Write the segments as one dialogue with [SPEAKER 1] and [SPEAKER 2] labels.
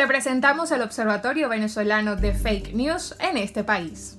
[SPEAKER 1] Te presentamos el Observatorio Venezolano de Fake News en este país.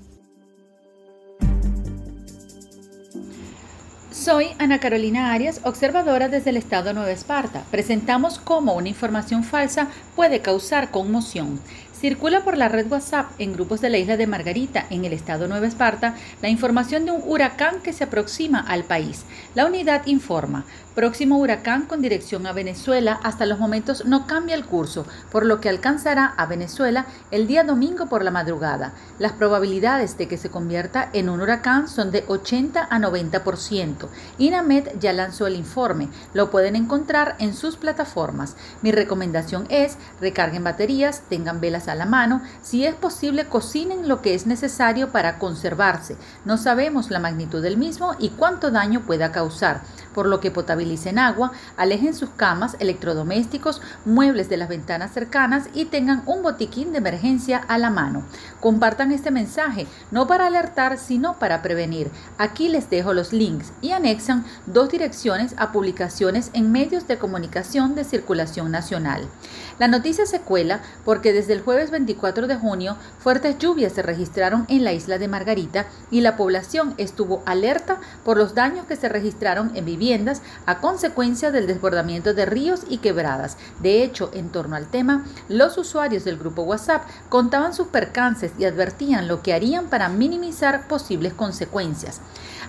[SPEAKER 2] Soy Ana Carolina Arias, observadora desde el estado Nueva Esparta. Presentamos cómo una información falsa puede causar conmoción. Circula por la red WhatsApp en grupos de la isla de Margarita, en el estado Nueva Esparta, la información de un huracán que se aproxima al país. La unidad informa, próximo huracán con dirección a Venezuela, hasta los momentos no cambia el curso, por lo que alcanzará a Venezuela el día domingo por la madrugada. Las probabilidades de que se convierta en un huracán son de 80 a 90%. INAMED ya lanzó el informe, lo pueden encontrar en sus plataformas. Mi recomendación es recarguen baterías, tengan velas a la mano, si es posible cocinen lo que es necesario para conservarse. No sabemos la magnitud del mismo y cuánto daño pueda causar, por lo que potabilicen agua, alejen sus camas, electrodomésticos, muebles de las ventanas cercanas y tengan un botiquín de emergencia a la mano. Compartan este mensaje, no para alertar, sino para prevenir. Aquí les dejo los links y anexan dos direcciones a publicaciones en medios de comunicación de circulación nacional. La noticia se cuela porque desde el jueves 24 de junio fuertes lluvias se registraron en la isla de Margarita y la población estuvo alerta por los daños que se registraron en viviendas a consecuencia del desbordamiento de ríos y quebradas. De hecho, en torno al tema, los usuarios del grupo WhatsApp contaban sus percances y advertían lo que harían para minimizar posibles consecuencias.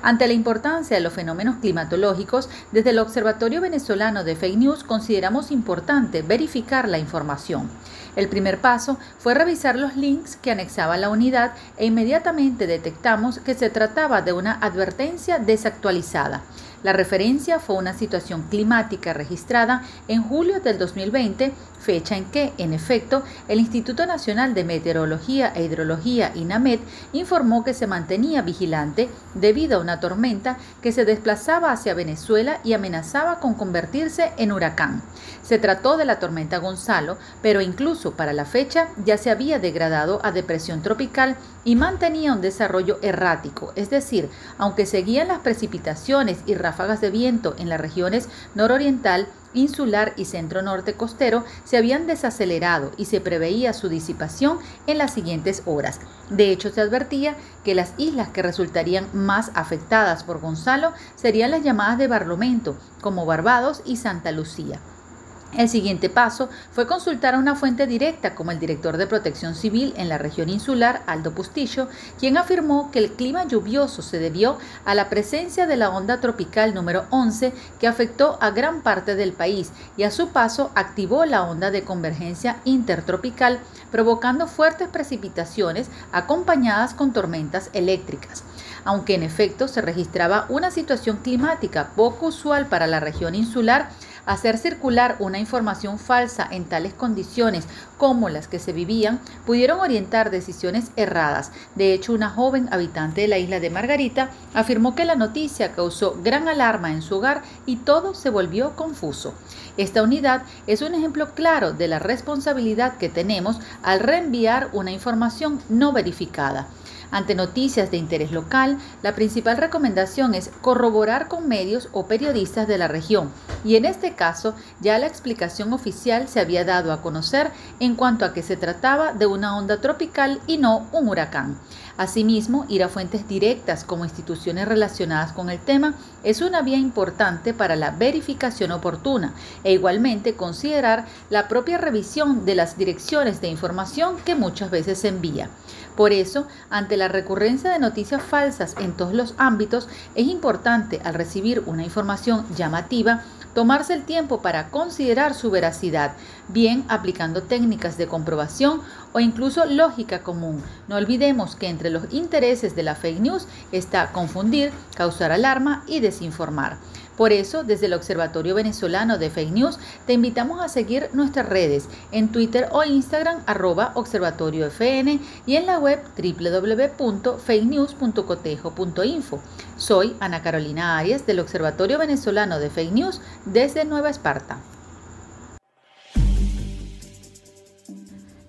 [SPEAKER 2] Ante la importancia de los fenómenos climatológicos, desde el Observatorio Venezolano de Fake News consideramos importante verificar la información. El primer paso fue revisar los links que anexaba la unidad e inmediatamente detectamos que se trataba de una advertencia desactualizada. La referencia fue una situación climática registrada en julio del 2020, fecha en que, en efecto, el Instituto Nacional de Meteorología e Hidrología, INAMED, informó que se mantenía vigilante debido a una tormenta que se desplazaba hacia Venezuela y amenazaba con convertirse en huracán. Se trató de la tormenta Gonzalo, pero incluso para la fecha ya se había degradado a depresión tropical y mantenía un desarrollo errático, es decir, aunque seguían las precipitaciones y ráfagas de viento en las regiones nororiental, insular y centro norte costero se habían desacelerado y se preveía su disipación en las siguientes horas. De hecho, se advertía que las islas que resultarían más afectadas por Gonzalo serían las llamadas de Barlovento, como Barbados y Santa Lucía. El siguiente paso fue consultar a una fuente directa como el director de Protección Civil en la región insular, Aldo Pustillo, quien afirmó que el clima lluvioso se debió a la presencia de la onda tropical número 11 que afectó a gran parte del país y a su paso activó la onda de convergencia intertropical, provocando fuertes precipitaciones acompañadas con tormentas eléctricas. Aunque en efecto se registraba una situación climática poco usual para la región insular, Hacer circular una información falsa en tales condiciones como las que se vivían pudieron orientar decisiones erradas. De hecho, una joven habitante de la isla de Margarita afirmó que la noticia causó gran alarma en su hogar y todo se volvió confuso. Esta unidad es un ejemplo claro de la responsabilidad que tenemos al reenviar una información no verificada. Ante noticias de interés local, la principal recomendación es corroborar con medios o periodistas de la región, y en este caso ya la explicación oficial se había dado a conocer en cuanto a que se trataba de una onda tropical y no un huracán. Asimismo, ir a fuentes directas como instituciones relacionadas con el tema es una vía importante para la verificación oportuna e igualmente considerar la propia revisión de las direcciones de información que muchas veces se envía. Por eso, ante la recurrencia de noticias falsas en todos los ámbitos, es importante al recibir una información llamativa tomarse el tiempo para considerar su veracidad, bien aplicando técnicas de comprobación o incluso lógica común. No olvidemos que entre los intereses de la fake news está confundir, causar alarma y desinformar. Por eso, desde el Observatorio Venezolano de Fake News, te invitamos a seguir nuestras redes en Twitter o Instagram arroba observatoriofn y en la web www.fakenews.cotejo.info. Soy Ana Carolina Arias del Observatorio Venezolano de Fake News desde Nueva Esparta.